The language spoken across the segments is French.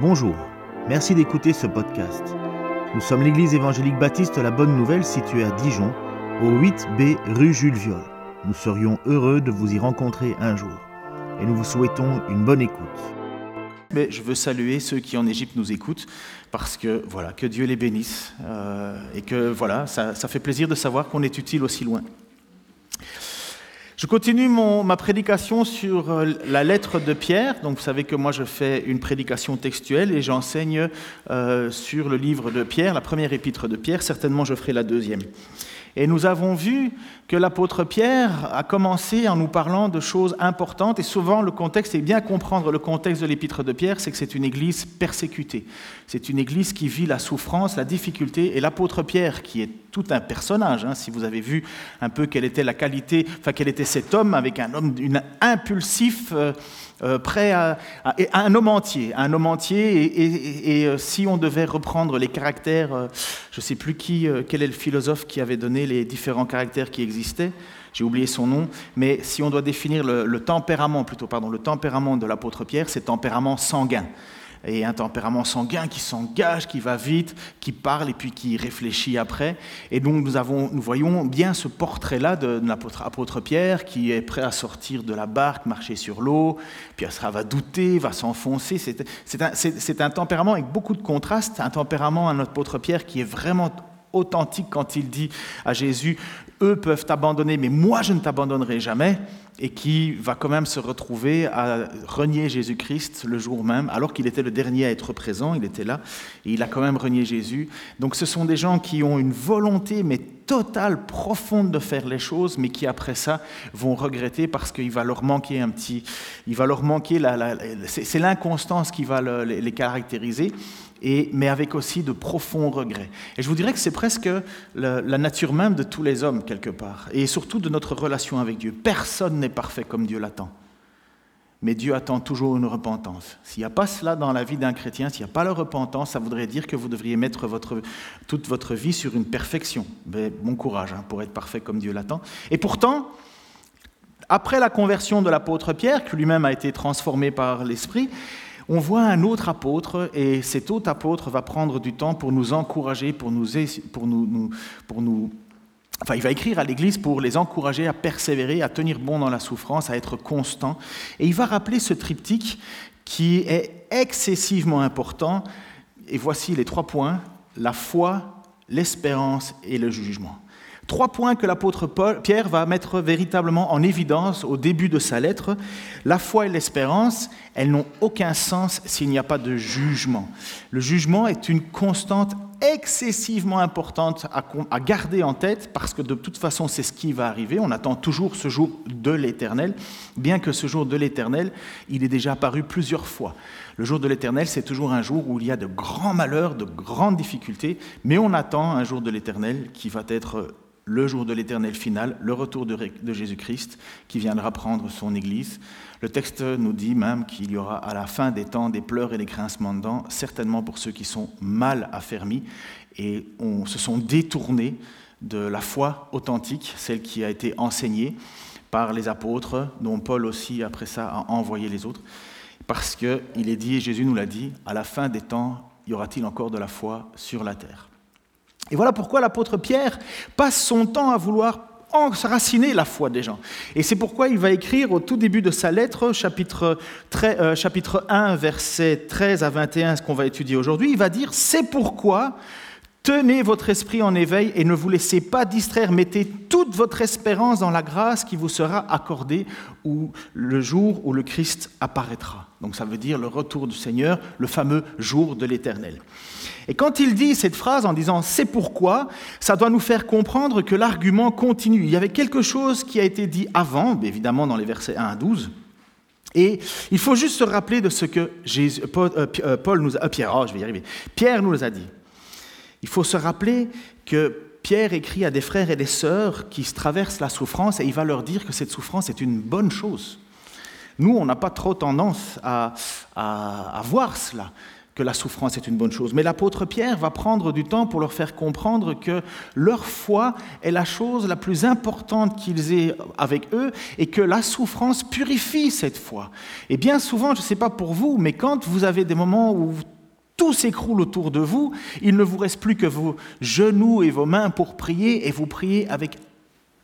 Bonjour, merci d'écouter ce podcast. Nous sommes l'église évangélique baptiste La Bonne Nouvelle située à Dijon, au 8B rue Jules Viol. Nous serions heureux de vous y rencontrer un jour et nous vous souhaitons une bonne écoute. Mais je veux saluer ceux qui en Égypte nous écoutent parce que voilà, que Dieu les bénisse euh, et que voilà, ça, ça fait plaisir de savoir qu'on est utile aussi loin. Je continue ma prédication sur euh, la lettre de Pierre. Donc, vous savez que moi, je fais une prédication textuelle et j'enseigne euh, sur le livre de Pierre, la première épître de Pierre. Certainement, je ferai la deuxième. Et nous avons vu que l'apôtre Pierre a commencé en nous parlant de choses importantes, et souvent le contexte, et bien comprendre le contexte de l'épître de Pierre, c'est que c'est une église persécutée. C'est une église qui vit la souffrance, la difficulté, et l'apôtre Pierre, qui est tout un personnage, hein, si vous avez vu un peu quelle était la qualité, enfin quel était cet homme, avec un homme une, impulsif, euh, euh, prêt à, un homme entier, un homme entier, et, euh, si on devait reprendre les caractères, euh, je ne sais plus qui, quel est le philosophe qui avait donné les différents caractères qui existaient, j'ai oublié son nom, mais si on doit définir le, le tempérament, plutôt, pardon, le tempérament de l'apôtre Pierre, c'est tempérament sanguin et un tempérament sanguin qui s'engage, qui va vite, qui parle et puis qui réfléchit après. Et donc nous, avons, nous voyons bien ce portrait-là de, l'apôtre apôtre Pierre qui est prêt à sortir de la barque, marcher sur l'eau, puis ça va douter, va s'enfoncer. C'est un, tempérament avec beaucoup de contrastes, un tempérament, un apôtre Pierre qui est vraiment authentique quand il dit à Jésus, eux peuvent t'abandonner, mais moi je ne t'abandonnerai jamais, et qui va quand même se retrouver à renier Jésus-Christ le jour même, alors qu'il était le dernier à être présent, il était là, et il a quand même renié Jésus. Donc ce sont des gens qui ont une volonté, mais totale, profonde de faire les choses, mais qui après ça vont regretter parce qu'il va leur manquer un petit, il va leur manquer, la, c'est l'inconstance qui va le, les caractériser mais avec aussi de profonds regrets. Et je vous dirais que c'est presque la, nature même de tous les hommes, quelque part, et surtout de notre relation avec Dieu. Personne n'est parfait comme Dieu l'attend. Mais Dieu attend toujours une repentance. S'il n'y a pas cela dans la vie d'un chrétien, s'il n'y a pas la repentance, ça voudrait dire que vous devriez mettre toute votre vie sur une perfection. Mais bon courage hein, pour être parfait comme Dieu l'attend. Et pourtant, après la conversion de l'apôtre Pierre, qui lui-même a été transformé par l'Esprit, on voit un autre apôtre, et cet autre apôtre va prendre du temps pour nous encourager, pour nous, pour nous, pour nous Enfin, il va écrire à l'Église pour les encourager à persévérer, à tenir bon dans la souffrance, à être constant. Et il va rappeler ce triptyque qui est excessivement important. Et voici les trois points, la foi, l'espérance et le jugement. Trois points que l'apôtre Pierre va mettre véritablement en évidence au début de sa lettre. La foi et l'espérance, elles n'ont aucun sens s'il n'y a pas de jugement. Le jugement est une constante excessivement importante à, garder en tête parce que de toute façon c'est ce qui va arriver. On attend toujours ce jour de l'éternel, bien que ce jour de l'éternel, il est déjà apparu plusieurs fois. Le jour de l'éternel, c'est toujours un jour où il y a de grands malheurs, de grandes difficultés, mais on attend un jour de l'éternel qui va être le jour de l'éternel final, le retour de, Jésus-Christ qui viendra prendre son Église. Le texte nous dit même qu'il y aura à la fin des temps des pleurs et des grincements de dents, certainement pour ceux qui sont mal affermis et se sont détournés de la foi authentique, celle qui a été enseignée par les apôtres, dont Paul aussi après ça a envoyé les autres, parce qu'il est dit, et Jésus nous l'a dit, à la fin des temps, y aura-t-il encore de la foi sur la terre? Et voilà pourquoi l'apôtre Pierre passe son temps à vouloir enraciner la foi des gens. Et c'est pourquoi il va écrire au tout début de sa lettre, chapitre, 13, euh, chapitre 1, versets 13 à 21, ce qu'on va étudier aujourd'hui, il va dire, c'est pourquoi tenez votre esprit en éveil et ne vous laissez pas distraire, mettez toute votre espérance dans la grâce qui vous sera accordée ou le jour où le Christ apparaîtra. Donc ça veut dire le retour du Seigneur, le fameux jour de l'éternel. Et quand il dit cette phrase en disant c'est pourquoi, ça doit nous faire comprendre que l'argument continue. Il y avait quelque chose qui a été dit avant, évidemment dans les versets 1 à 12. Et il faut juste se rappeler de ce que Paul, euh, Paul, nous a, euh, Pierre, oh, je vais y arriver. Pierre nous a dit. Il faut se rappeler que Pierre écrit à des frères et des sœurs qui traversent la souffrance et il va leur dire que cette souffrance est une bonne chose. Nous, on n'a pas trop tendance à voir cela que la souffrance est une bonne chose. Mais l'apôtre Pierre va prendre du temps pour leur faire comprendre que leur foi est la chose la plus importante qu'ils aient avec eux et que la souffrance purifie cette foi. Et bien souvent, je ne sais pas pour vous, mais quand vous avez des moments où tout s'écroule autour de vous, il ne vous reste plus que vos genoux et vos mains pour prier et vous priez avec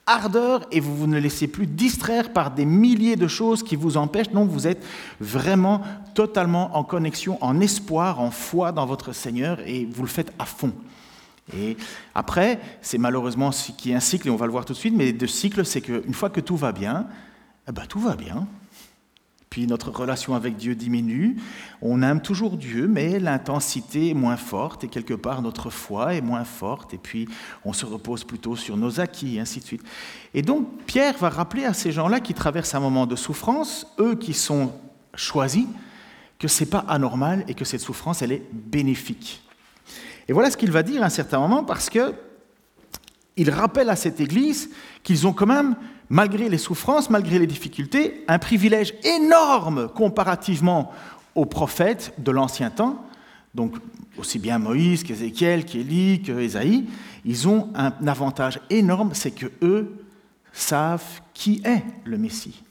ardeur et vous, vous ne laissez plus distraire par des milliers de choses qui vous empêchent. Non, vous êtes vraiment totalement en connexion, en espoir, en foi dans votre Seigneur et vous le faites à fond. Et après, c'est malheureusement ce qui est un cycle, et on va le voir tout de suite, mais de cycle, c'est qu'une fois que tout va bien, eh ben, tout va bien puis notre relation avec Dieu diminue. On aime toujours Dieu, mais l'intensité est moins forte et quelque part notre foi est moins forte et puis on se repose plutôt sur nos acquis ainsi de suite. Et donc Pierre va rappeler à ces gens-là qui traversent un moment de souffrance, eux qui sont choisis, que ce n'est pas anormal et que cette souffrance, elle est bénéfique. Et voilà ce qu'il va dire à un certain moment parce que il rappelle à cette Église qu'ils ont quand même malgré les souffrances, malgré les difficultés, un privilège énorme comparativement aux prophètes de l'ancien temps, donc aussi bien Moïse qu'Ézéchiel, qu'Élie, qu'Ésaïe, ils ont un avantage énorme, c'est que eux savent qui est le Messie.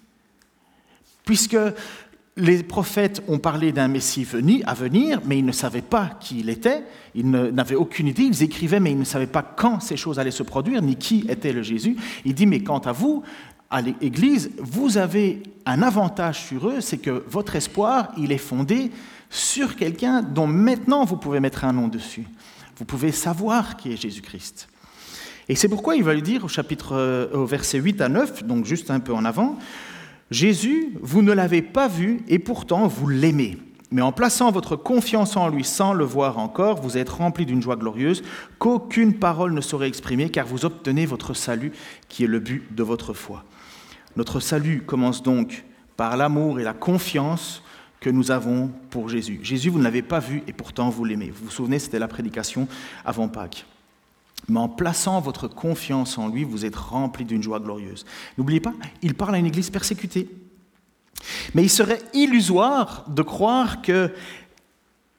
Puisque les prophètes ont parlé d'un Messie à venir, mais ils ne savaient pas qui il était, ils n'avaient aucune idée, ils écrivaient, mais ils ne savaient pas quand ces choses allaient se produire, ni qui était le Jésus. Il dit, mais quant à vous, à l'Église, vous avez un avantage sur eux, c'est que votre espoir, il est fondé sur quelqu'un dont maintenant vous pouvez mettre un nom dessus. Vous pouvez savoir qui est Jésus-Christ. Et c'est pourquoi il va lui dire au chapitre, euh, au verset 8 à 9, donc juste un peu en avant, Jésus, vous ne l'avez pas vu et pourtant vous l'aimez. Mais en plaçant votre confiance en lui sans le voir encore, vous êtes rempli d'une joie glorieuse qu'aucune parole ne saurait exprimer, car vous obtenez votre salut, qui est le but de votre foi. Notre salut commence donc par l'amour et la confiance que nous avons pour Jésus. Jésus, vous ne l'avez pas vu et pourtant vous l'aimez. Vous vous souvenez, c'était la prédication avant Pâques mais en plaçant votre confiance en lui, vous êtes rempli d'une joie glorieuse. N'oubliez pas, il parle à une église persécutée. Mais il serait illusoire de croire que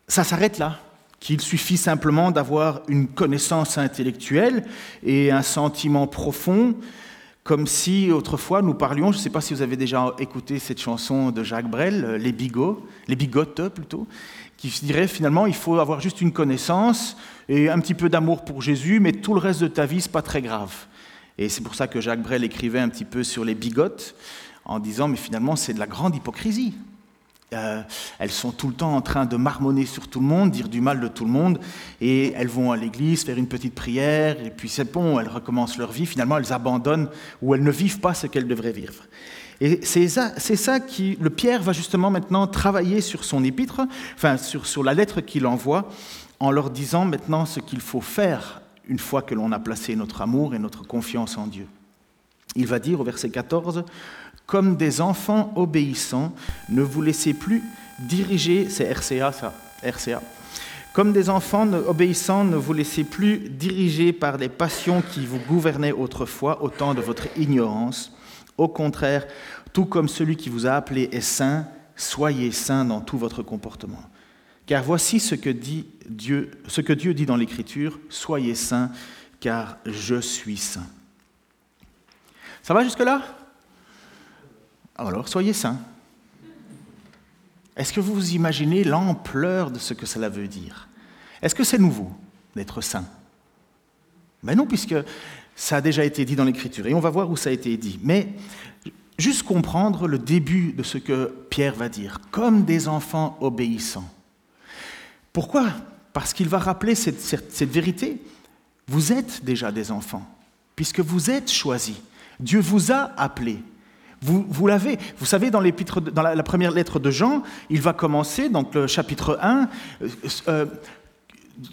ça s'arrête là, qu'il suffit simplement d'avoir une connaissance intellectuelle et un sentiment profond, comme si autrefois nous parlions, je ne sais pas si vous avez déjà écouté cette chanson de Jacques Brel, Les bigots, les bigotes plutôt, qui dirait finalement il faut avoir juste une connaissance et un petit peu d'amour pour Jésus, mais tout le reste de ta vie, c'est pas très grave. Et c'est pour ça que Jacques Brel écrivait un petit peu sur les bigotes, en disant mais finalement c'est de la grande hypocrisie. Euh, elles sont tout le temps en train de marmonner sur tout le monde, dire du mal de tout le monde, et elles vont à l'église faire une petite prière, et puis c'est bon, elles recommencent leur vie, finalement elles abandonnent ou elles ne vivent pas ce qu'elles devraient vivre. Et c'est ça, qui, le Pierre va justement maintenant travailler sur son épître, enfin sur la lettre qu'il envoie, en leur disant maintenant ce qu'il faut faire une fois que l'on a placé notre amour et notre confiance en Dieu. Il va dire au verset 14, Comme des enfants obéissants, ne vous laissez plus diriger, c'est RCA ça, RCA. Comme des enfants obéissants, ne vous laissez plus diriger par les passions qui vous gouvernaient autrefois au temps de votre ignorance au contraire, tout comme celui qui vous a appelé est saint, soyez saint dans tout votre comportement. Car voici ce que, dit Dieu, ce que Dieu dit dans l'Écriture, soyez saints, car je suis saint. Ça va jusque-là? Alors, soyez saints. Est-ce que vous vous imaginez l'ampleur de ce que cela veut dire? Est-ce que c'est nouveau d'être saint? Mais ben non, puisque ça a déjà été dit dans l'Écriture, et on va voir où ça a été dit. Mais juste comprendre le début de ce que Pierre va dire, comme des enfants obéissants. Pourquoi? Parce qu'il va rappeler cette, cette, vérité. Vous êtes déjà des enfants, puisque vous êtes choisis. Dieu vous a appelés. Vous, l'avez. Vous savez, dans, la, la, première lettre de Jean, il va commencer, donc le chapitre 1, euh,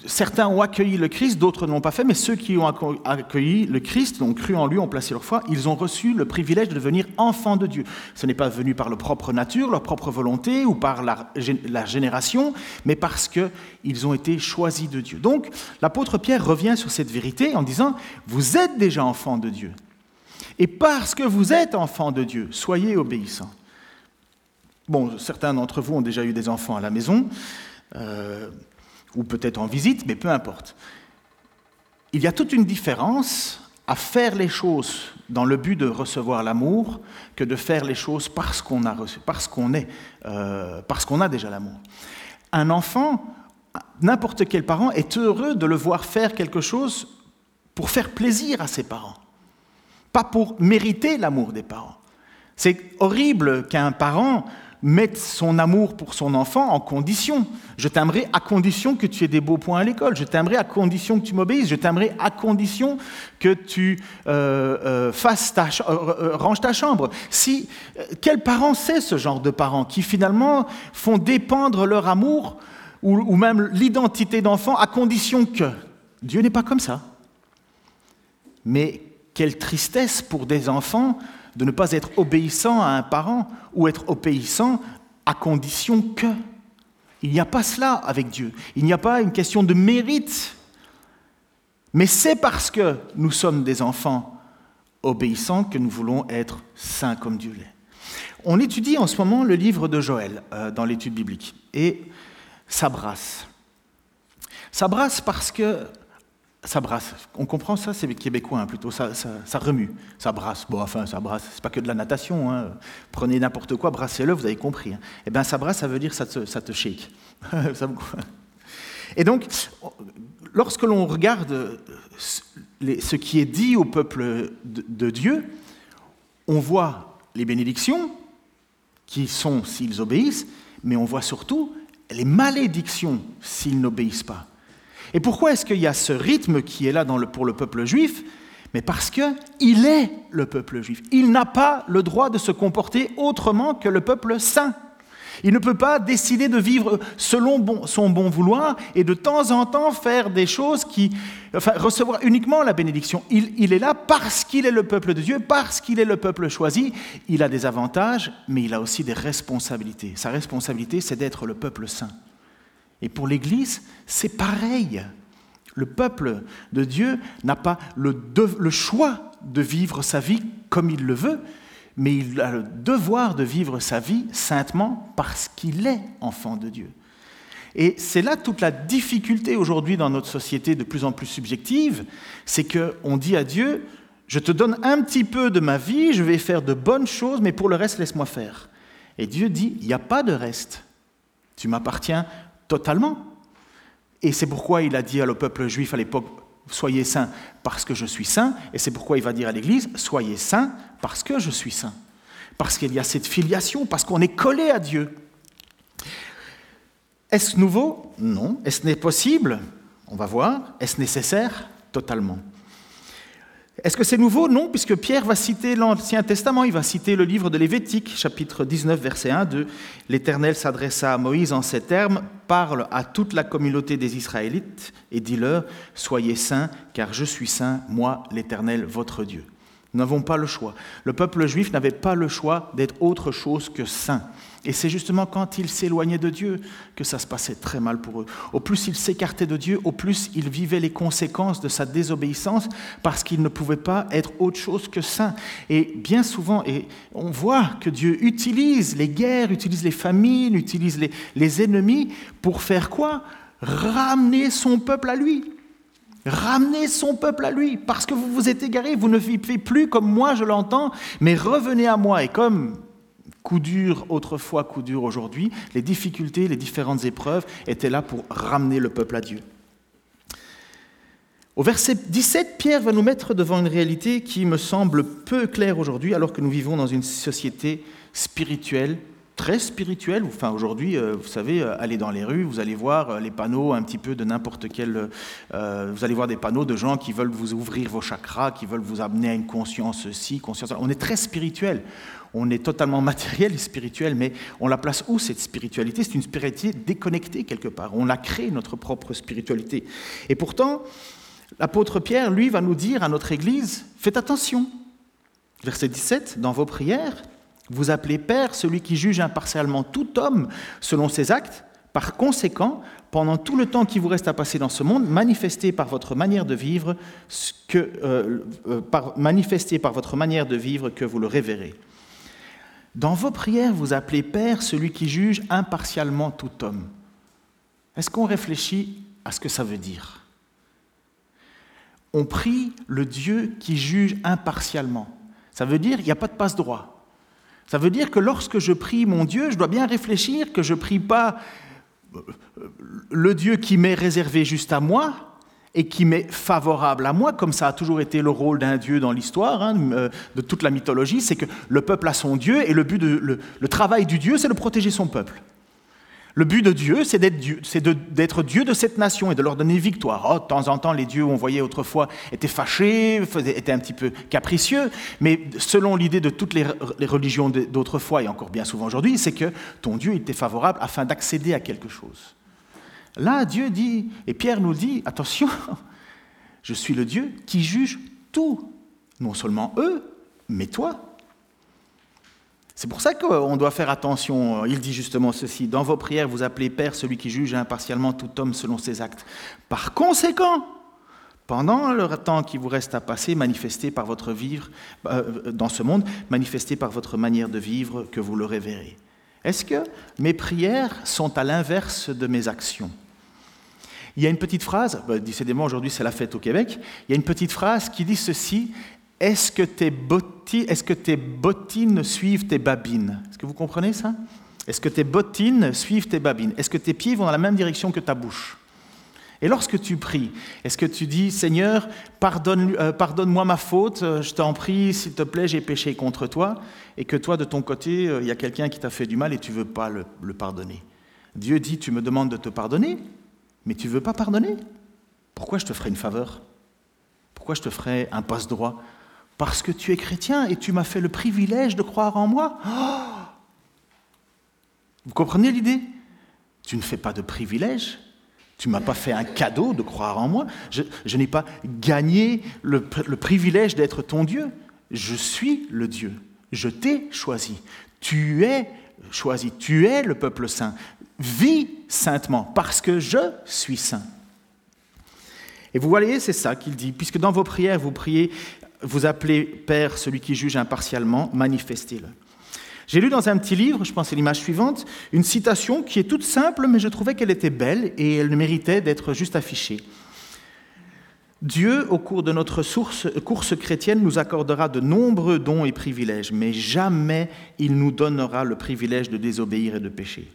certains ont accueilli le Christ, d'autres ne l'ont pas fait, mais ceux qui ont accueilli le Christ, ont cru en lui, ont placé leur foi, ils ont reçu le privilège de devenir enfants de Dieu. Ce n'est pas venu par leur propre nature, leur propre volonté ou par la, génération, mais parce qu'ils ont été choisis de Dieu. Donc, l'apôtre Pierre revient sur cette vérité en disant, vous êtes déjà enfants de Dieu. Et parce que vous êtes enfants de Dieu, soyez obéissants. Bon, certains d'entre vous ont déjà eu des enfants à la maison. euh, ou peut-être en visite, mais peu importe. Il y a toute une différence à faire les choses dans le but de recevoir l'amour que de faire les choses parce qu'on a parce qu'on est, euh, parce qu'on a déjà l'amour. Un enfant, n'importe quel parent est heureux de le voir faire quelque chose pour faire plaisir à ses parents, pas pour mériter l'amour des parents. C'est horrible qu'un parent mette son amour pour son enfant en condition. Je t'aimerai à condition que tu aies des beaux points à l'école. Je t'aimerai à condition que tu m'obéisses. Je t'aimerai à condition que tu euh, euh, fasses ta, euh, ranges ta chambre. Si, quel parent sait ce genre de parents qui finalement font dépendre leur amour ou, ou même l'identité d'enfant à condition que? Dieu n'est pas comme ça. Mais quelle tristesse pour des enfants de ne pas être obéissant à un parent ou être obéissant à condition que. Il n'y a pas cela avec Dieu. Il n'y a pas une question de mérite. Mais c'est parce que nous sommes des enfants obéissants que nous voulons être saints comme Dieu l'est. On étudie en ce moment le livre de Joël euh, dans l'étude biblique et ça brasse. Ça brasse parce que ça. On comprend ça, c'est québécois hein, plutôt, ça, ça, remue, ça brasse. Bon, enfin, ça brasse, c'est pas que de la natation. Hein. Prenez n'importe quoi, brassez-le, vous avez compris. Hein. Eh bien, ça brasse, ça veut dire ça te, ça te shake. Et donc, lorsque l'on regarde ce qui est dit au peuple de Dieu, on voit les bénédictions qui sont s'ils obéissent, mais on voit surtout les malédictions s'ils n'obéissent pas. Et pourquoi est-ce qu'il y a ce rythme qui est là pour le peuple juif? Mais parce qu'il est le peuple juif. Il n'a pas le droit de se comporter autrement que le peuple saint. Il ne peut pas décider de vivre selon son bon vouloir et de temps en temps faire des choses qui, enfin, recevoir uniquement la bénédiction. Il, il est là parce qu'il est le peuple de Dieu, parce qu'il est le peuple choisi. Il a des avantages, mais il a aussi des responsabilités. Sa responsabilité, c'est d'être le peuple saint. Et pour l'Église, c'est pareil. Le peuple de Dieu n'a pas le, choix de vivre sa vie comme il le veut, mais il a le devoir de vivre sa vie saintement parce qu'il est enfant de Dieu. Et c'est là toute la difficulté aujourd'hui dans notre société de plus en plus subjective, c'est qu'on dit à Dieu, je te donne un petit peu de ma vie, je vais faire de bonnes choses, mais pour le reste, laisse-moi faire. Et Dieu dit, il n'y a pas de reste. Tu m'appartiens totalement. Et c'est pourquoi il a dit au peuple juif à l'époque, soyez saints parce que je suis saint, et c'est pourquoi il va dire à l'Église, soyez saints parce que je suis saint. Parce qu'il y a cette filiation, parce qu'on est collé à Dieu. Est-ce nouveau? Non. Est-ce n'est possible? On va voir. Est-ce nécessaire? Totalement. Est-ce que c'est nouveau? Non, puisque Pierre va citer l'Ancien Testament, il va citer le livre de Lévitique, chapitre 19, verset 1, de L'Éternel s'adressa à Moïse en ces termes, parle à toute la communauté des Israélites et dit-leur, Soyez saints, car je suis saint, moi l'Éternel, votre Dieu. Nous n'avons pas le choix. Le peuple juif n'avait pas le choix d'être autre chose que saint. Et c'est justement quand ils s'éloignaient de Dieu que ça se passait très mal pour eux. Au plus ils s'écartaient de Dieu, au plus ils vivaient les conséquences de sa désobéissance parce qu'ils ne pouvaient pas être autre chose que saints. Et bien souvent, et on voit que Dieu utilise les guerres, utilise les famines, utilise les ennemis pour faire quoi? Ramener son peuple à lui. Ramenez son peuple à lui, parce que vous vous êtes égarés, vous ne vivez plus comme moi je l'entends, mais revenez à moi. Et comme coup dur autrefois, coup dur aujourd'hui, les difficultés, les différentes épreuves étaient là pour ramener le peuple à Dieu. Au verset 17, Pierre va nous mettre devant une réalité qui me semble peu claire aujourd'hui, alors que nous vivons dans une société spirituelle très spirituel. Enfin, aujourd'hui, euh, vous savez, euh, allez dans les rues, vous allez voir euh, les panneaux un petit peu de n'importe quel. vous allez voir des panneaux de gens qui veulent vous ouvrir vos chakras, qui veulent vous amener à une conscience ci, conscience. On est très spirituel. On est totalement matériel et spirituel, mais on la place où cette spiritualité? C'est une spiritualité déconnectée quelque part. On a créé notre propre spiritualité. Et pourtant, l'apôtre Pierre, lui, va nous dire à notre Église faites attention. Verset 17, dans vos prières, vous appelez Père celui qui juge impartialement tout homme selon ses actes. Par conséquent, pendant tout le temps qui vous reste à passer dans ce monde, manifestez par votre manière de vivre que, euh, euh, que vous le révérez. Dans vos prières, vous appelez Père celui qui juge impartialement tout homme. Est-ce qu'on réfléchit à ce que ça veut dire? On prie le Dieu qui juge impartialement. Ça veut dire qu'il n'y a pas de passe-droit. Ça veut dire que lorsque je prie mon Dieu, je dois bien réfléchir que je ne prie pas le Dieu qui m'est réservé juste à moi, et qui m'est favorable à moi, comme ça a toujours été le rôle d'un Dieu dans l'histoire, hein, euh, de toute la mythologie, c'est que le peuple a son Dieu, et le, but de, le, travail du Dieu, c'est de protéger son peuple. Le but de Dieu, c'est d'être Dieu, de cette nation et de leur donner victoire. Oh, de temps en temps, les dieux, on voyait autrefois, étaient fâchés, étaient un petit peu capricieux, mais selon l'idée de toutes les, les religions d'autrefois, et encore bien souvent aujourd'hui, c'est que ton Dieu était favorable afin d'accéder à quelque chose. Là, Dieu dit, et Pierre nous dit, attention, je suis le Dieu qui juge tout, non seulement eux, mais toi. C'est pour ça qu'on doit faire attention. Il dit justement ceci, dans vos prières, vous appelez Père celui qui juge impartialement tout homme selon ses actes. Par conséquent, pendant le temps qui vous reste à passer, manifesté par votre vivre euh, dans ce monde, manifesté par votre manière de vivre, que vous le révérez. Est-ce que mes prières sont à l'inverse de mes actions? Il y a une petite phrase, bah, décidément aujourd'hui c'est la fête au Québec, il y a une petite phrase qui dit ceci Est-ce que tes bottines, suivent tes babines? Est-ce que vous comprenez ça? Est-ce que tes bottines suivent tes babines? Est-ce que tes pieds vont dans la même direction que ta bouche? Et lorsque tu pries, est-ce que tu dis, Seigneur, euh, moi ma faute, euh, je t'en prie, s'il te plaît, j'ai péché contre toi, et que toi, de ton côté, euh, il y a quelqu'un qui t'a fait du mal et tu ne veux pas le pardonner? Dieu dit, tu me demandes de te pardonner, mais tu ne veux pas pardonner? Pourquoi je te ferai une faveur? Pourquoi je te ferai un passe-droit? Parce que tu es chrétien et tu m'as fait le privilège de croire en moi. Oh Vous comprenez l'idée? Tu ne fais pas de privilège. Tu ne m'as pas fait un cadeau de croire en moi. Je, n'ai pas gagné le privilège d'être ton Dieu. Je suis le Dieu. Je t'ai choisi. Tu es choisi. Tu es le peuple saint. Vis saintement, parce que je suis saint. Et vous voyez, c'est ça qu'il dit, puisque dans vos prières, vous priez, vous appelez Père celui qui juge impartialement, manifestez-le. J'ai lu dans un petit livre, je pense c'est l'image suivante, une citation qui est toute simple, mais je trouvais qu'elle était belle et elle méritait d'être juste affichée. Dieu, au cours de notre course chrétienne, nous accordera de nombreux dons et privilèges, mais jamais il nous donnera le privilège de désobéir et de pécher.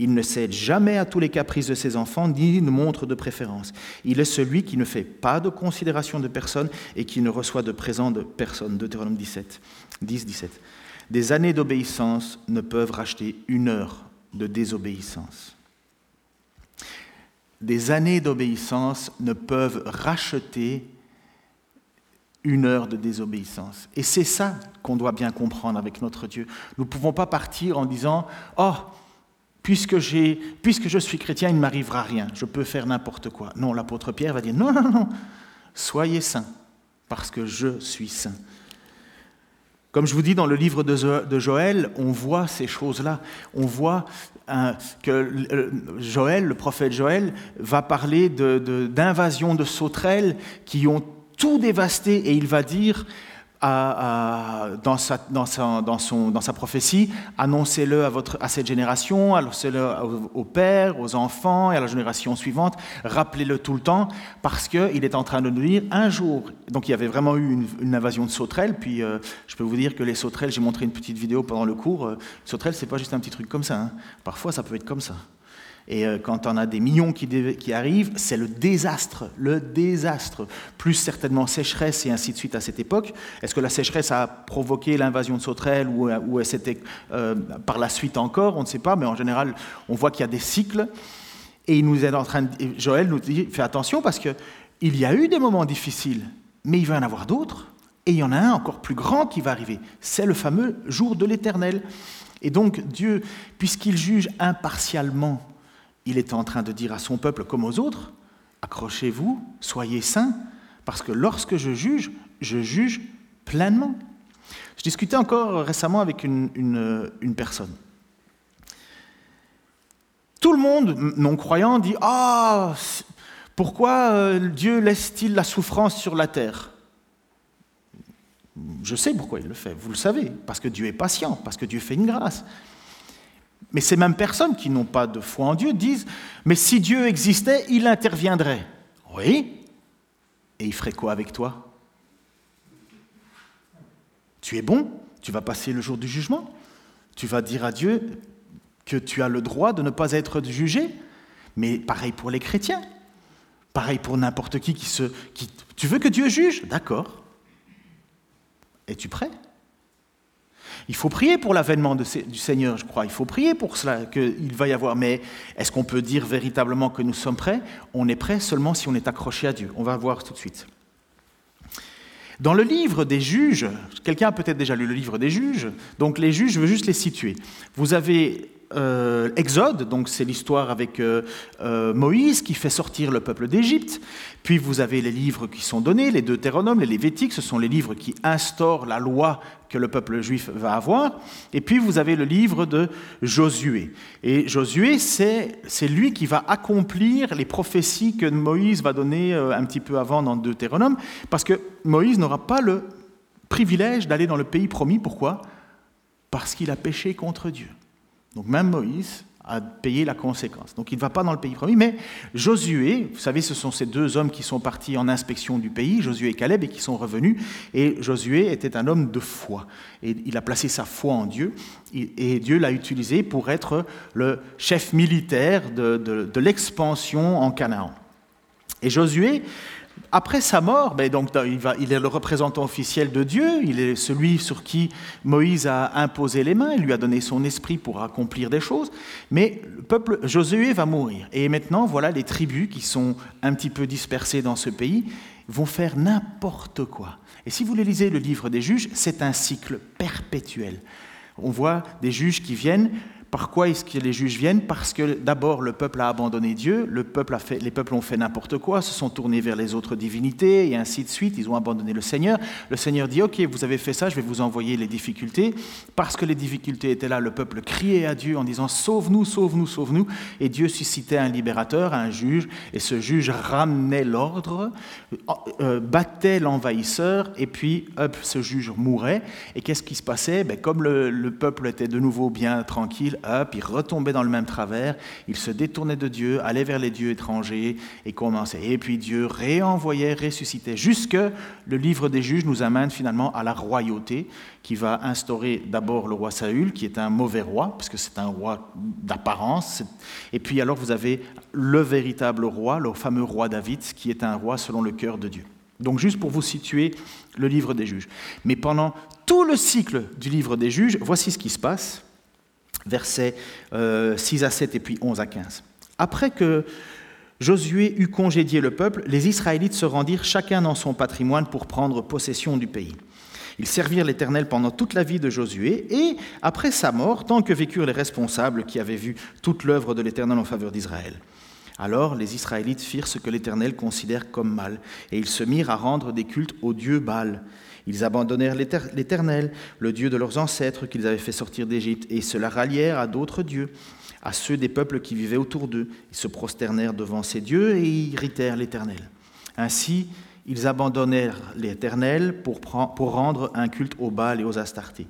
Il ne cède jamais à tous les caprices de ses enfants, ni ne montre de préférence. Il est celui qui ne fait pas de considération de personne et qui ne reçoit de présent de personne. Deutéronome 17, 10, 17. Des années d'obéissance ne peuvent racheter une heure de désobéissance. Des années d'obéissance ne peuvent racheter une heure de désobéissance. Et c'est ça qu'on doit bien comprendre avec notre Dieu. Nous ne pouvons pas partir en disant Oh, puisque, je suis chrétien, il ne m'arrivera rien, je peux faire n'importe quoi. Non, l'apôtre Pierre va dire, non, non, non, soyez saints, parce que je suis saint. Comme je vous dis dans le livre de Joël, on voit ces choses-là. On voit hein, que Joël, le prophète Joël, va parler d'invasions de, sauterelles qui ont tout dévasté et il va dire dans, sa, dans, son, dans, sa, prophétie, annoncez-le à, à, cette génération, annoncez-le aux pères, aux enfants et à la génération suivante, rappelez-le tout le temps, parce qu'il est en train de nous dire un jour. Donc il y avait vraiment eu une, invasion de sauterelles, puis euh, je peux vous dire que les sauterelles, j'ai montré une petite vidéo pendant le cours, euh, sauterelles, c'est pas juste un petit truc comme ça, hein. parfois ça peut être comme ça. Et euh, quand on a des millions qui, arrivent, c'est le désastre, le désastre. Plus certainement sécheresse et ainsi de suite à cette époque. Est-ce que la sécheresse a provoqué l'invasion de sauterelles ou, ou c'était euh, par la suite encore? On ne sait pas, mais en général, on voit qu'il y a des cycles. Et il nous est en train Joël nous dit, fais attention parce qu'il y a eu des moments difficiles, mais il va y en avoir d'autres. Et il y en a un encore plus grand qui va arriver. C'est le fameux jour de l'éternel. Et donc Dieu, puisqu'il juge impartialement il est en train de dire à son peuple comme aux autres, accrochez-vous, soyez saints, parce que lorsque je juge, je juge pleinement. Je discutais encore récemment avec une, personne. Tout le monde non-croyant dit Ah, pourquoi euh, Dieu laisse-t-il la souffrance sur la terre? Je sais pourquoi il le fait, vous le savez, parce que Dieu est patient, parce que Dieu fait une grâce. Mais ces mêmes personnes qui n'ont pas de foi en Dieu disent, mais si Dieu existait, il interviendrait. Oui, et il ferait quoi avec toi? Tu es bon, tu vas passer le jour du jugement, tu vas dire à Dieu que tu as le droit de ne pas être jugé, mais pareil pour les chrétiens, pareil pour n'importe qui qui se... Qui, tu veux que Dieu juge? D'accord. Es-tu prêt? Il faut prier pour l'avènement du Seigneur, je crois. Il faut prier pour cela, qu'il va y avoir. Mais est-ce qu'on peut dire véritablement que nous sommes prêts? On est prêt seulement si on est accroché à Dieu. On va voir tout de suite. Dans le livre des juges, quelqu'un a peut-être déjà lu le livre des juges, donc les juges, je veux juste les situer. Vous avez euh, Exode, donc c'est l'histoire avec euh, euh, Moïse qui fait sortir le peuple d'Égypte. Puis vous avez les livres qui sont donnés, les Deutéronomes, les Lévétiques, ce sont les livres qui instaurent la loi que le peuple juif va avoir. Et puis vous avez le livre de Josué. Et Josué, c'est lui qui va accomplir les prophéties que Moïse va donner un petit peu avant dans Deutéronome, parce que Moïse n'aura pas le privilège d'aller dans le pays promis. Pourquoi? Parce qu'il a péché contre Dieu. Donc même Moïse a payé la conséquence. Donc il ne va pas dans le pays promis, mais Josué, vous savez, ce sont ces deux hommes qui sont partis en inspection du pays, Josué et Caleb, et qui sont revenus. Et Josué était un homme de foi. Et il a placé sa foi en Dieu, et Dieu l'a utilisé pour être le chef militaire de, de l'expansion en Canaan. Et Josué, après sa mort, ben donc, il, est le représentant officiel de Dieu, il est celui sur qui Moïse a imposé les mains, il lui a donné son esprit pour accomplir des choses, mais le peuple Josué va mourir. Et maintenant, voilà, les tribus qui sont un petit peu dispersées dans ce pays vont faire n'importe quoi. Et si vous lisez le livre des juges, c'est un cycle perpétuel. On voit des juges qui viennent par quoi est-ce que les juges viennent? Parce que d'abord le peuple a abandonné Dieu, le peuple a fait, les peuples ont fait n'importe quoi, se sont tournés vers les autres divinités et ainsi de suite, ils ont abandonné le Seigneur. Le Seigneur dit, ok, vous avez fait ça, je vais vous envoyer les difficultés. Parce que les difficultés étaient là, le peuple criait à Dieu en disant, sauve-nous, sauve-nous, sauve-nous. Et Dieu suscitait un libérateur, un juge, et ce juge ramenait l'ordre, euh, battait l'envahisseur, et puis, hop, ce juge mourait. Et qu'est-ce qui se passait? Ben, Comme le peuple était de nouveau bien tranquille, hop, il retombait dans le même travers, il se détournait de Dieu, allait vers les dieux étrangers et commençait. Et puis Dieu réenvoyait, ressuscitait, jusque le livre des juges nous amène finalement à la royauté qui va instaurer d'abord le roi Saül, qui est un mauvais roi, parce que c'est un roi d'apparence. Et puis alors vous avez le véritable roi, le fameux roi David, qui est un roi selon le cœur de Dieu. Donc juste pour vous situer le livre des juges. Mais pendant tout le cycle du livre des juges, voici ce qui se passe versets 6 euh, à 7 et puis 11 à 15. Après que Josué eut congédié le peuple, les Israélites se rendirent chacun dans son patrimoine pour prendre possession du pays. Ils servirent l'Éternel pendant toute la vie de Josué, et après sa mort, tant que vécurent les responsables qui avaient vu toute l'œuvre de l'Éternel en faveur d'Israël. Alors les Israélites firent ce que l'Éternel considère comme mal, et ils se mirent à rendre des cultes au dieu Baal. Ils abandonnèrent l'Éternel, le Dieu de leurs ancêtres qu'ils avaient fait sortir d'Égypte, et se la rallièrent à d'autres dieux, à ceux des peuples qui vivaient autour d'eux. Ils se prosternèrent devant ces dieux et irritèrent l'Éternel. Ainsi, ils abandonnèrent l'Éternel pour, rendre un culte aux Baal et aux Astartés.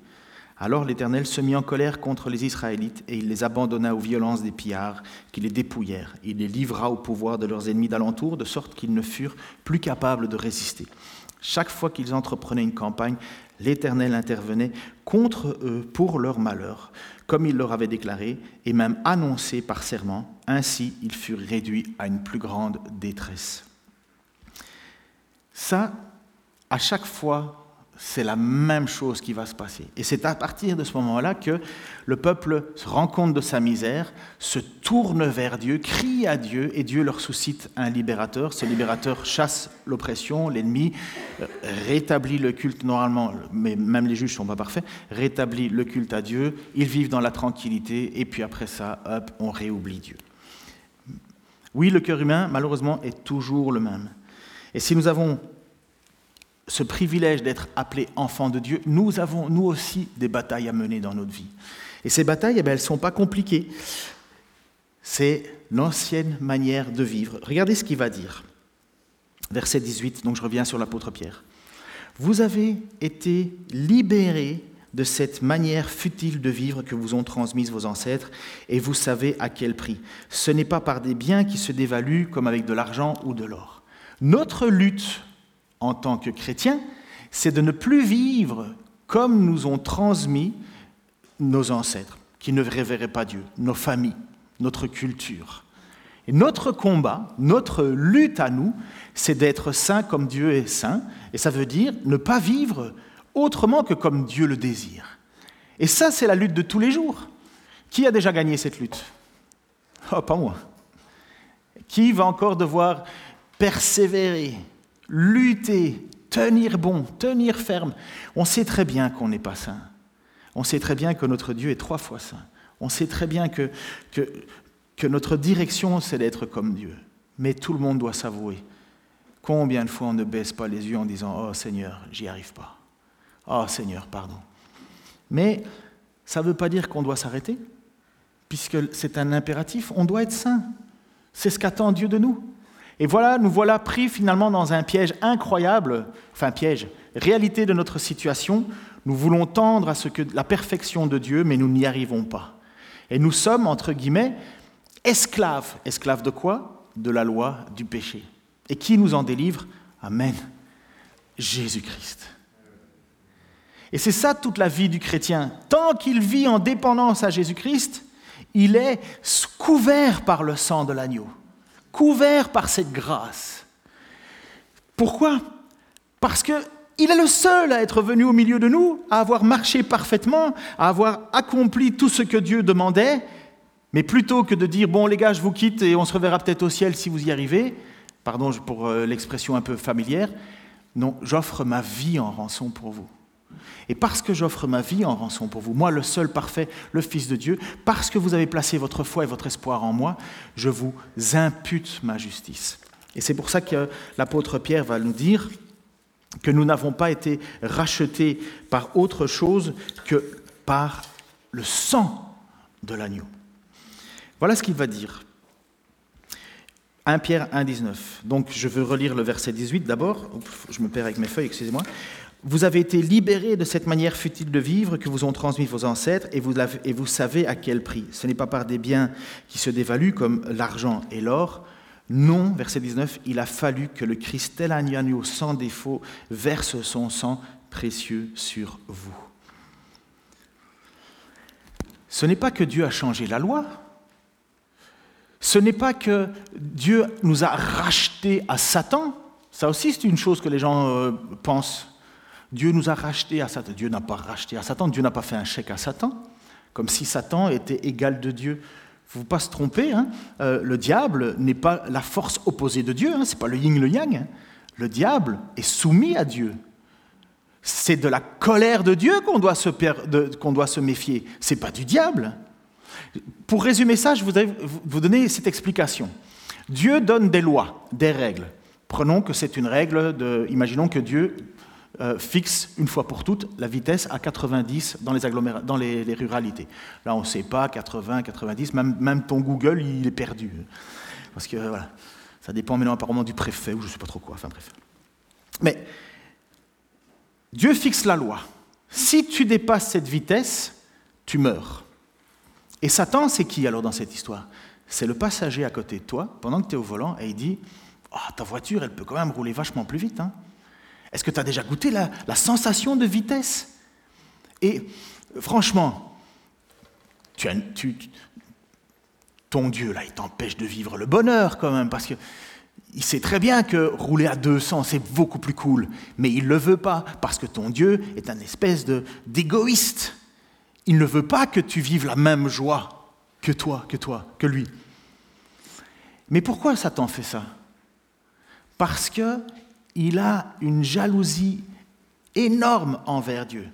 Alors l'Éternel se mit en colère contre les Israélites et il les abandonna aux violences des pillards qui les dépouillèrent. Il les livra au pouvoir de leurs ennemis d'alentour, de sorte qu'ils ne furent plus capables de résister. Chaque fois qu'ils entreprenaient une campagne, l'Éternel intervenait contre eux pour leur malheur, comme il leur avait déclaré et même annoncé par serment. Ainsi, ils furent réduits à une plus grande détresse. Ça, à chaque fois c'est la même chose qui va se passer. Et c'est à partir de ce moment-là que le peuple se rend compte de sa misère, se tourne vers Dieu, crie à Dieu, et Dieu leur suscite un libérateur. Ce libérateur chasse l'oppression, l'ennemi, euh, rétablit le culte normalement, mais même les juges ne sont pas parfaits, rétablit le culte à Dieu, ils vivent dans la tranquillité, et puis après ça, hop, on réoublie Dieu. Oui, le cœur humain, malheureusement, est toujours le même. Et si nous avons ce privilège d'être appelé enfant de Dieu, nous avons, nous aussi, des batailles à mener dans notre vie. Et ces batailles, eh ben, elles ne sont pas compliquées. C'est l'ancienne manière de vivre. Regardez ce qu'il va dire. Verset 18, donc je reviens sur l'apôtre Pierre. Vous avez été libérés de cette manière futile de vivre que vous ont transmise vos ancêtres, et vous savez à quel prix. Ce n'est pas par des biens qui se dévaluent comme avec de l'argent ou de l'or. Notre lutte en tant que chrétiens, c'est de ne plus vivre comme nous ont transmis nos ancêtres, qui ne révéraient pas Dieu, nos familles, notre culture. Et notre combat, notre lutte à nous, c'est d'être saint comme Dieu est saint, et ça veut dire ne pas vivre autrement que comme Dieu le désire. Et ça, c'est la lutte de tous les jours. Qui a déjà gagné cette lutte? Oh, pas moi. Qui va encore devoir persévérer, lutter, tenir bon, tenir ferme On sait très bien qu'on n'est pas saint. On sait très bien que notre Dieu est trois fois saint. On sait très bien que, notre direction, c'est d'être comme Dieu. Mais tout le monde doit s'avouer. Combien de fois on ne baisse pas les yeux en disant Oh Seigneur, j'y arrive pas. Oh Seigneur, pardon. Mais ça ne veut pas dire qu'on doit s'arrêter, puisque c'est un impératif, on doit être saint. C'est ce qu'attend Dieu de nous. Et voilà, nous voilà pris finalement dans un piège incroyable, enfin piège, réalité de notre situation. Nous voulons tendre à ce que la perfection de Dieu, mais nous n'y arrivons pas. Et nous sommes, entre guillemets, esclaves. Esclaves de quoi? De la loi du péché. Et qui nous en délivre? Amen. Jésus-Christ. Et c'est ça toute la vie du chrétien. Tant qu'il vit en dépendance à Jésus-Christ, il est couvert par le sang de l'agneau, couvert par cette grâce. Pourquoi? Parce qu'il est le seul à être venu au milieu de nous, à avoir marché parfaitement, à avoir accompli tout ce que Dieu demandait, mais plutôt que de dire, bon les gars, je vous quitte et on se reverra peut-être au ciel si vous y arrivez, pardon pour euh, l'expression un peu familière, non, j'offre ma vie en rançon pour vous. Et parce que j'offre ma vie en rançon pour vous, moi le seul parfait, le Fils de Dieu, parce que vous avez placé votre foi et votre espoir en moi, je vous impute ma justice. Et c'est pour ça que l'apôtre Pierre va nous dire que nous n'avons pas été rachetés par autre chose que par le sang de l'agneau. Voilà ce qu'il va dire. 1 Pierre 1, 19. Donc je veux relire le verset 18 d'abord. Je me perds avec mes feuilles, excusez-moi. Vous avez été libérés de cette manière futile de vivre que vous ont transmis vos ancêtres et vous, savez à quel prix. Ce n'est pas par des biens qui se dévaluent comme l'argent et l'or. Non, verset 19, il a fallu que le Christ, tel sans défaut, verse son sang précieux sur vous. Ce n'est pas que Dieu a changé la loi. Ce n'est pas que Dieu nous a rachetés à Satan. Ça aussi, c'est une chose que les gens euh, pensent. Dieu nous a rachetés à Satan. Dieu n'a pas racheté à Satan, Dieu n'a pas fait un chèque à Satan, comme si Satan était égal de Dieu. Il ne faut pas se tromper, hein. euh, le diable n'est pas la force opposée de Dieu, hein. ce n'est pas le yin le yang. Hein. Le diable est soumis à Dieu. C'est de la colère de Dieu qu'on doit, se méfier, ce n'est pas du diable. Pour résumer ça, je voudrais vous donner cette explication. Dieu donne des lois, des règles. Prenons que c'est une règle de. Imaginons que Dieu euh, fixe une fois pour toutes la vitesse à 90 dans les, dans les, ruralités. Là, on ne sait pas, 80, 90, même, ton Google, il est perdu. Parce que voilà, ça dépend maintenant apparemment du préfet ou je ne sais pas trop quoi, enfin bref. Mais Dieu fixe la loi. Si tu dépasses cette vitesse, tu meurs. Et Satan, c'est qui alors dans cette histoire? C'est le passager à côté de toi, pendant que tu es au volant, et il dit oh, Ta voiture, elle peut quand même rouler vachement plus vite. Hein est-ce que tu as déjà goûté la, sensation de vitesse? Et franchement, ton Dieu, là, il t'empêche de vivre le bonheur quand même, parce qu'il sait très bien que rouler à 200, c'est beaucoup plus cool, mais il ne le veut pas, parce que ton Dieu est un espèce d'égoïste. Il ne veut pas que tu vives la même joie que toi, que toi, que lui. Mais pourquoi Satan fait ça? Parce que il a une jalousie énorme envers Dieu.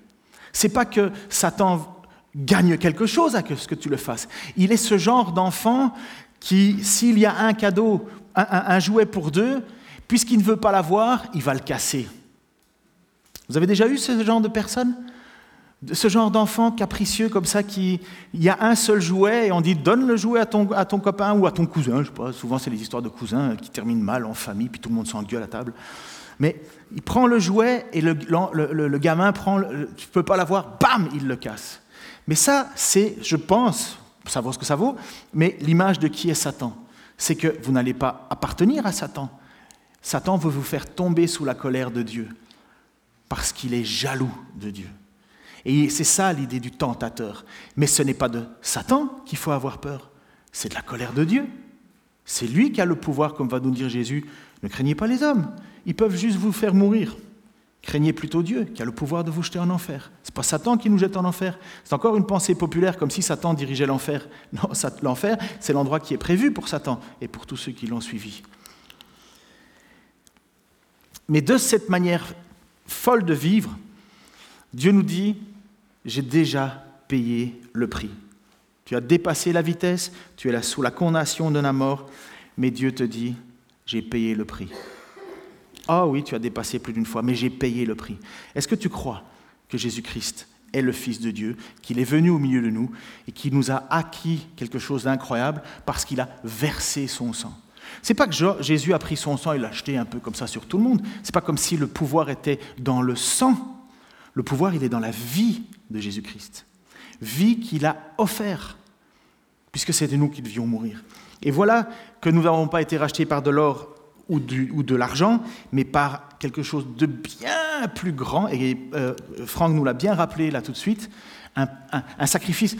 C'est pas que Satan gagne quelque chose à ce que tu le fasses. Il est ce genre d'enfant qui, s'il y a un cadeau, un, jouet pour deux, puisqu'il ne veut pas l'avoir, il va le casser. Vous avez déjà eu ce genre de personne ce genre d'enfant capricieux comme ça, qui, il y a un seul jouet et on dit donne le jouet à ton, copain ou à ton cousin, je sais pas, souvent c'est les histoires de cousins qui terminent mal en famille, puis tout le monde s'engueule à table. Mais il prend le jouet et le, le, gamin prend, le, tu peux pas l'avoir, bam, il le casse. Mais ça, c'est, je pense, ça vaut ce que ça vaut, mais l'image de qui est Satan. C'est que vous n'allez pas appartenir à Satan. Satan veut vous faire tomber sous la colère de Dieu parce qu'il est jaloux de Dieu. Et c'est ça l'idée du tentateur. Mais ce n'est pas de Satan qu'il faut avoir peur, c'est de la colère de Dieu. C'est lui qui a le pouvoir, comme va nous dire Jésus. Ne craignez pas les hommes, ils peuvent juste vous faire mourir. Craignez plutôt Dieu, qui a le pouvoir de vous jeter en enfer. Ce n'est pas Satan qui nous jette en enfer. C'est encore une pensée populaire, comme si Satan dirigeait l'enfer. Non, l'enfer, c'est l'endroit qui est prévu pour Satan et pour tous ceux qui l'ont suivi. Mais de cette manière folle de vivre, Dieu nous dit, j'ai déjà payé le prix. Tu as dépassé la vitesse, tu es là sous la condamnation de la mort, mais Dieu te dit, j'ai payé le prix. Ah oui, tu as dépassé plus d'une fois, mais j'ai payé le prix. Est-ce que tu crois que Jésus-Christ est le Fils de Dieu, qu'il est venu au milieu de nous et qu'il nous a acquis quelque chose d'incroyable parce qu'il a versé son sang? C'est pas que Jésus a pris son sang et l'a jeté un peu comme ça sur tout le monde. C'est pas comme si le pouvoir était dans le sang. Le pouvoir, il est dans la vie de Jésus-Christ. Vie qu'il a offert, puisque c'était nous qui devions mourir. Et voilà que nous n'avons pas été rachetés par de l'or ou, de l'argent, mais par quelque chose de bien plus grand. Et euh, Franck nous l'a bien rappelé là tout de suite, un, sacrifice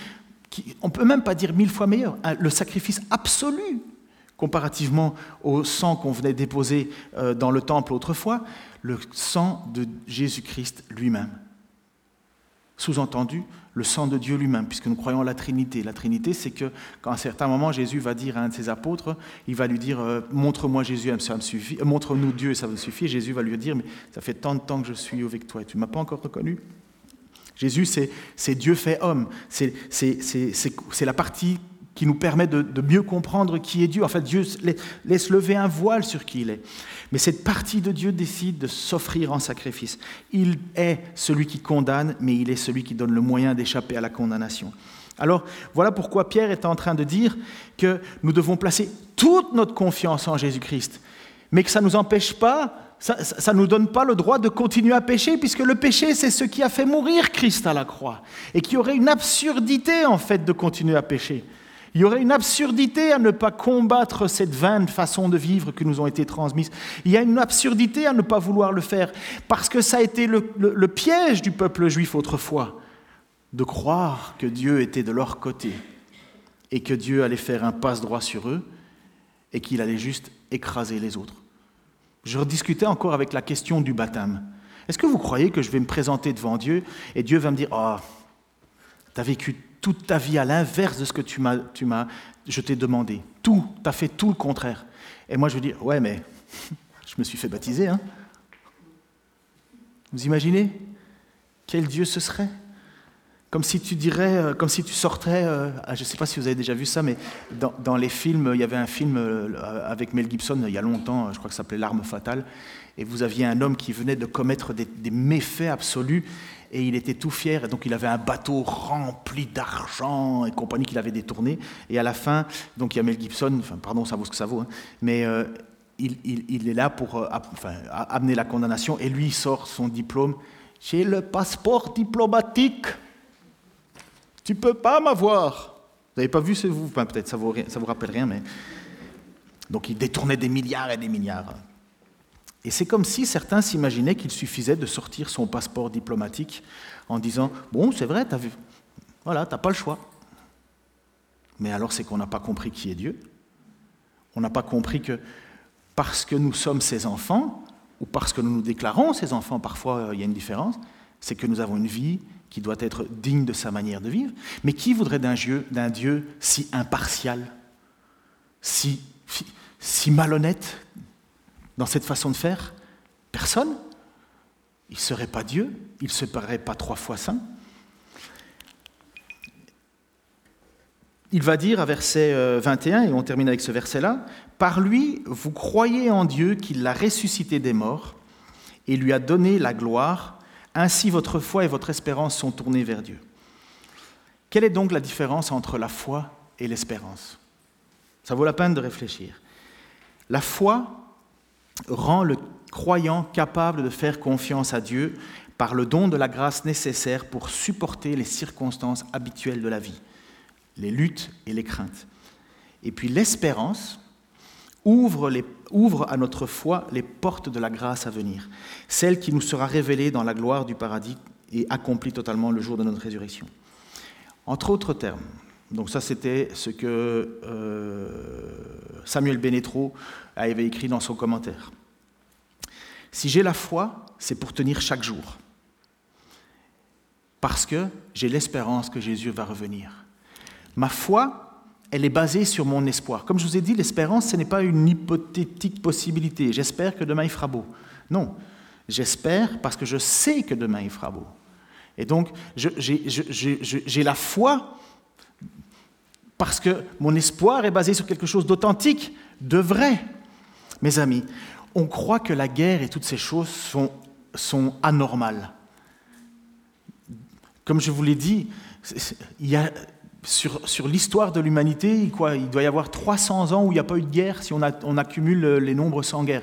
qui, on ne peut même pas dire mille fois meilleur, le sacrifice absolu comparativement au sang qu'on venait déposer euh, dans le temple autrefois, le sang de Jésus-Christ lui-même. Sous-entendu, le sang de Dieu lui-même, puisque nous croyons à la Trinité. La Trinité, c'est que quand à un certain moment Jésus va dire à un de ses apôtres, il va lui dire euh, Montre-moi Jésus, ça me suffit. Euh, montre-nous Dieu, ça me suffit. Jésus va lui dire Mais ça fait tant de temps que je suis avec toi et tu ne m'as pas encore reconnu. Jésus, c'est Dieu fait homme. C'est la partie qui nous permet de, mieux comprendre qui est Dieu. En fait, Dieu laisse lever un voile sur qui il est. Mais cette partie de Dieu décide de s'offrir en sacrifice. Il est celui qui condamne, mais il est celui qui donne le moyen d'échapper à la condamnation. Alors, voilà pourquoi Pierre est en train de dire que nous devons placer toute notre confiance en Jésus-Christ, mais que ça ne nous empêche pas ça ne nous donne pas le droit de continuer à pécher, puisque le péché, c'est ce qui a fait mourir Christ à la croix. Et qu'il y aurait une absurdité, en fait, de continuer à pécher. Il y aurait une absurdité à ne pas combattre cette vaine façon de vivre qui nous ont été transmises. Il y a une absurdité à ne pas vouloir le faire, parce que ça a été le, piège du peuple juif autrefois, de croire que Dieu était de leur côté et que Dieu allait faire un passe-droit sur eux et qu'il allait juste écraser les autres. Je rediscutais encore avec la question du baptême. Est-ce que vous croyez que je vais me présenter devant Dieu et Dieu va me dire, oh, tu vécu toute ta vie à l'inverse de ce que tu m'as, tu m'as, je t'ai demandé. Tout, tu as fait tout le contraire. Et moi, je veux dire, ouais, mais je me suis fait baptiser. Hein. Vous imaginez? Quel Dieu ce serait? Comme si tu dirais, euh, comme si tu sortais, euh, ah, je ne sais pas si vous avez déjà vu ça, mais dans, les films, il y avait un film euh, avec Mel Gibson il y a longtemps, je crois que ça s'appelait L'arme fatale, et vous aviez un homme qui venait de commettre des méfaits absolus, et il était tout fier, et donc il avait un bateau rempli d'argent et compagnie qu'il avait détourné. Et à la fin, donc il Gibson, pardon, ça vaut ce que ça vaut, hein, mais euh, il, est là pour euh, amener la condamnation, et lui il sort son diplôme. J'ai le passeport diplomatique. Tu peux pas m'avoir. Vous n'avez pas vu, c'est vous Peut-être ça ça vous rappelle rien, mais donc il détournait des milliards et des milliards. Et c'est comme si certains s'imaginaient qu'il suffisait de sortir son passeport diplomatique en disant Bon, c'est vrai, t'as vu, voilà, t'as pas le choix. Mais alors, c'est qu'on n'a pas compris qui est Dieu. On n'a pas compris que parce que nous sommes ses enfants, ou parce que nous nous déclarons ses enfants, parfois euh, il y a une différence, c'est que nous avons une vie qui doit être digne de sa manière de vivre. Mais qui voudrait d'un Dieu, d'un Dieu si impartial, si, si malhonnête, dans cette façon de faire Personne. Il ne serait pas Dieu, il ne serait pas trois fois saint. Il va dire à verset 21, euh, et on termine avec ce verset-là, Par lui, vous croyez en Dieu qu'il l'a ressuscité des morts et lui a donné la gloire, Ainsi votre foi et votre espérance sont tournées vers Dieu. Quelle est donc la différence entre la foi et l'espérance? Ça vaut la peine de réfléchir. La foi rend le croyant capable de faire confiance à Dieu par le don de la grâce nécessaire pour supporter les circonstances habituelles de la vie, les luttes et les craintes. Et puis l'espérance ouvre, ouvre, à notre foi les portes de la grâce à venir, celle qui nous sera révélée dans la gloire du paradis et accomplie totalement le jour de notre résurrection. Entre autres termes, donc ça c'était ce que euh, Samuel Benetro avait écrit dans son commentaire. Si j'ai la foi, c'est pour tenir chaque jour, parce que j'ai l'espérance que Jésus va revenir. Ma foi, elle est basée sur mon espoir. Comme je vous ai dit, l'espérance, ce n'est pas une hypothétique possibilité. J'espère que demain il fera beau. Non, j'espère parce que je sais que demain il fera beau. Et donc, j'ai la foi parce que mon espoir est basé sur quelque chose d'authentique, de vrai. Mes amis, on croit que la guerre et toutes ces choses sont, anormales. Comme je vous l'ai dit, sur, l'histoire de l'humanité, il doit y avoir 300 ans où il n'y a pas eu de guerre si on, on accumule les nombres sans guerre.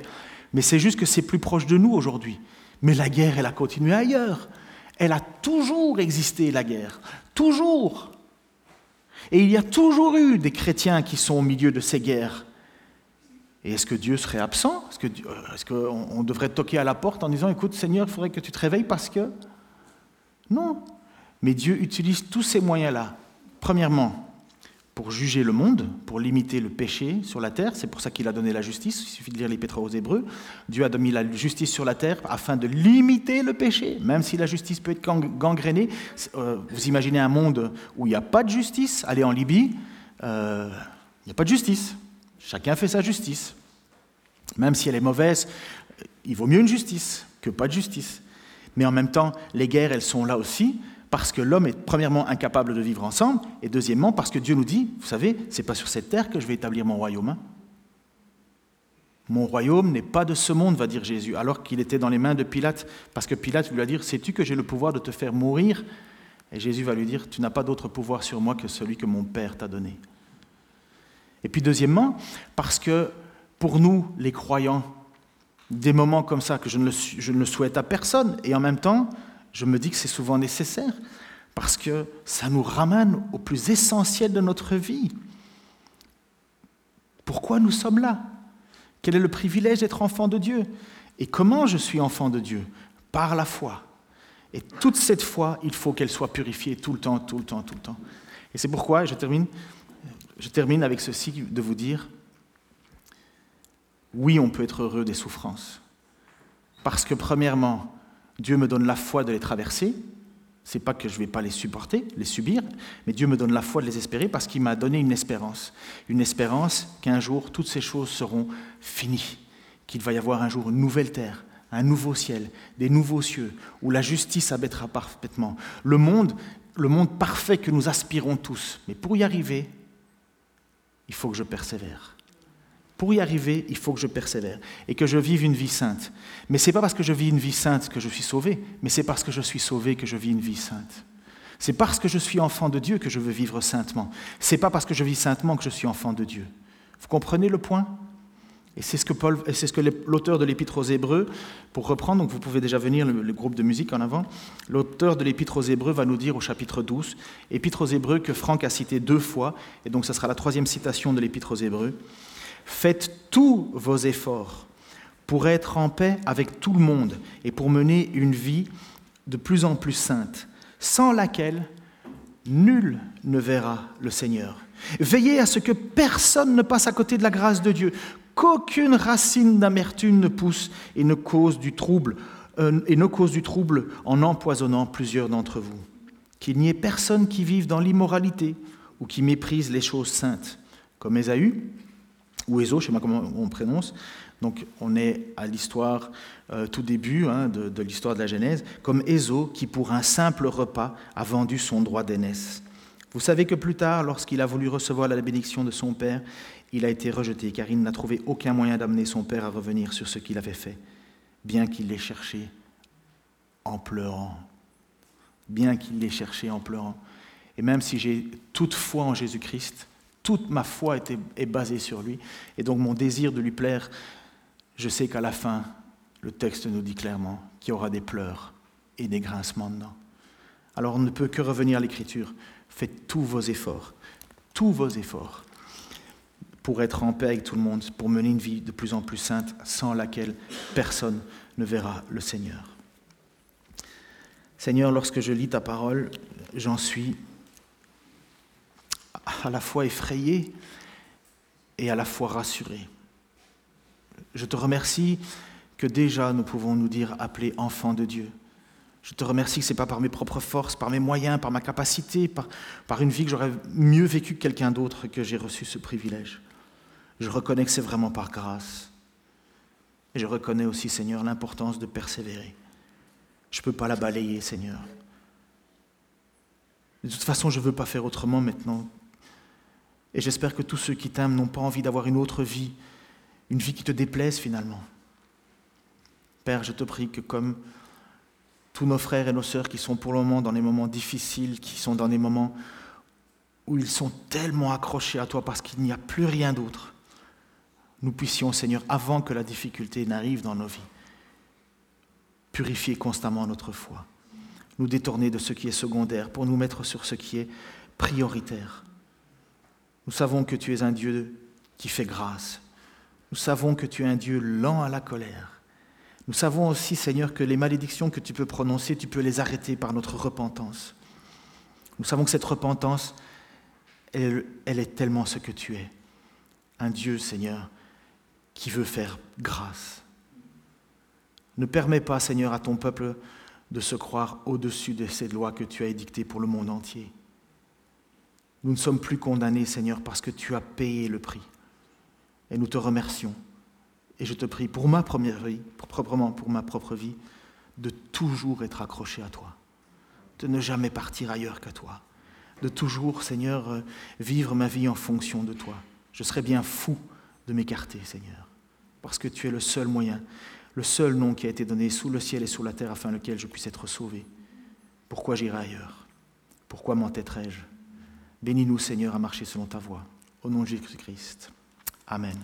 Mais c'est juste que c'est plus proche de nous aujourd'hui. Mais la guerre, elle a continué ailleurs. Elle a toujours existé, la guerre. Toujours. Et il y a toujours eu des chrétiens qui sont au milieu de ces guerres. Et est-ce que Dieu serait absent? Est-ce qu'on euh, devrait toquer à la porte en disant, écoute Seigneur, il faudrait que tu te réveilles parce que... Non. Mais Dieu utilise tous ces moyens-là. Premièrement, pour juger le monde, pour limiter le péché sur la terre. C'est pour ça qu'il a donné la justice. Il suffit de lire l'Épître aux Hébreux. Dieu a donné la justice sur la terre afin de limiter le péché, même si la justice peut être gangrénée. Euh, vous imaginez un monde où il n'y a pas de justice. Allez en Libye, euh, il n'y a pas de justice. Chacun fait sa justice. Même si elle est mauvaise, il vaut mieux une justice que pas de justice. Mais en même temps, les guerres, elles sont là aussi parce que l'homme est premièrement incapable de vivre ensemble, et deuxièmement parce que Dieu nous dit, vous savez, c'est pas sur cette terre que je vais établir mon royaume. Hein. Mon royaume n'est pas de ce monde, va dire Jésus, alors qu'il était dans les mains de Pilate, parce que Pilate lui a dit, sais-tu que j'ai le pouvoir de te faire mourir? Et Jésus va lui dire, tu n'as pas d'autre pouvoir sur moi que celui que mon Père t'a donné. Et puis deuxièmement, parce que pour nous, les croyants, des moments comme ça que je je ne le souhaite à personne, et en même temps, je me dis que c'est souvent nécessaire parce que ça nous ramène au plus essentiel de notre vie. Pourquoi nous sommes là? Quel est le privilège d'être enfant de Dieu? Et comment je suis enfant de Dieu? Par la foi. Et toute cette foi, il faut qu'elle soit purifiée tout le temps, tout le temps, tout le temps. Et c'est pourquoi, je termine, je termine avec ceci de vous dire, oui, on peut être heureux des souffrances. Parce que premièrement, Dieu me donne la foi de les traverser. C'est pas que je ne vais pas les supporter, les subir, mais Dieu me donne la foi de les espérer parce qu'il m'a donné une espérance. Une espérance qu'un jour, toutes ces choses seront finies. Qu'il va y avoir un jour une nouvelle terre, un nouveau ciel, des nouveaux cieux, où la justice habitera parfaitement. Le monde, le monde parfait que nous aspirons tous. Mais pour y arriver, il faut que je persévère. Pour y arriver, il faut que je persévère et que je vive une vie sainte. Mais ce n'est pas parce que je vis une vie sainte que je suis sauvé, mais c'est parce que je suis sauvé que je vis une vie sainte. C'est parce que je suis enfant de Dieu que je veux vivre saintement. Ce n'est pas parce que je vis saintement que je suis enfant de Dieu. Vous comprenez le point Et c'est ce que, c'est l'auteur de l'Épître aux Hébreux, pour reprendre, donc vous pouvez déjà venir, le, le groupe de musique en avant, l'auteur de l'Épître aux Hébreux va nous dire au chapitre 12, Épître aux Hébreux que Franck a cité deux fois, et donc ce sera la troisième citation de l'Épître aux Hébreux. Faites tous vos efforts pour être en paix avec tout le monde et pour mener une vie de plus en plus sainte, sans laquelle nul ne verra le Seigneur. Veillez à ce que personne ne passe à côté de la grâce de Dieu, qu'aucune racine d'amertume ne pousse et ne cause du trouble, euh, et ne cause du trouble en empoisonnant plusieurs d'entre vous. Qu'il n'y ait personne qui vive dans l'immoralité ou qui méprise les choses saintes, comme Ésaü, ou Ézo, je ne sais pas comment on prononce. Donc on est à l'histoire, euh, tout début hein, de, l'histoire de la Genèse, comme Ézo qui pour un simple repas a vendu son droit d'aînesse. Vous savez que plus tard, lorsqu'il a voulu recevoir la bénédiction de son père, il a été rejeté car il n'a trouvé aucun moyen d'amener son père à revenir sur ce qu'il avait fait, bien qu'il l'ait cherché en pleurant, bien qu'il l'ait cherché en pleurant. Et même si j'ai toute foi en Jésus-Christ, toute ma foi est basée sur lui, et donc mon désir de lui plaire, je sais qu'à la fin, le texte nous dit clairement qu'il y aura des pleurs et des grincements dedans. Alors on ne peut que revenir à l'Écriture. Faites tous vos efforts, tous vos efforts, pour être en paix avec tout le monde, pour mener une vie de plus en plus sainte, sans laquelle personne ne verra le Seigneur. Seigneur, lorsque je lis ta parole, j'en suis à la fois effrayé et à la fois rassuré. Je te remercie que déjà nous pouvons nous dire appelés enfants de Dieu. Je te remercie que ce n'est pas par mes propres forces, par mes moyens, par ma capacité, par, par une vie que j'aurais mieux vécue que quelqu'un d'autre que j'ai reçu ce privilège. Je reconnais que c'est vraiment par grâce. Et je reconnais aussi, Seigneur, l'importance de persévérer. Je ne peux pas la balayer, Seigneur. De toute façon, je ne veux pas faire autrement maintenant. Et j'espère que tous ceux qui t'aiment n'ont pas envie d'avoir une autre vie, une vie qui te déplaise finalement. Père, je te prie que comme tous nos frères et nos sœurs qui sont pour le moment dans des moments difficiles, qui sont dans des moments où ils sont tellement accrochés à toi parce qu'il n'y a plus rien d'autre, nous puissions, Seigneur, avant que la difficulté n'arrive dans nos vies, purifier constamment notre foi, nous détourner de ce qui est secondaire pour nous mettre sur ce qui est prioritaire. Nous savons que tu es un Dieu qui fait grâce. Nous savons que tu es un Dieu lent à la colère. Nous savons aussi, Seigneur, que les malédictions que tu peux prononcer, tu peux les arrêter par notre repentance. Nous savons que cette repentance, elle, est tellement ce que tu es. Un Dieu, Seigneur, qui veut faire grâce. Ne permets pas, Seigneur, à ton peuple de se croire au-dessus de ces lois que tu as édictées pour le monde entier. Nous ne sommes plus condamnés, Seigneur, parce que tu as payé le prix. Et nous te remercions. Et je te prie pour ma première vie, proprement pour ma propre vie, de toujours être accroché à toi, de ne jamais partir ailleurs qu'à toi, de toujours, Seigneur, euh, vivre ma vie en fonction de toi. Je serais bien fou de m'écarter, Seigneur, parce que tu es le seul moyen, le seul nom qui a été donné sous le ciel et sous la terre afin lequel je puisse être sauvé. Pourquoi j'irai ailleurs? Pourquoi m'entêterai-je? Bénis-nous, Seigneur, à marcher selon ta voie. Au nom de Jésus-Christ. Amen.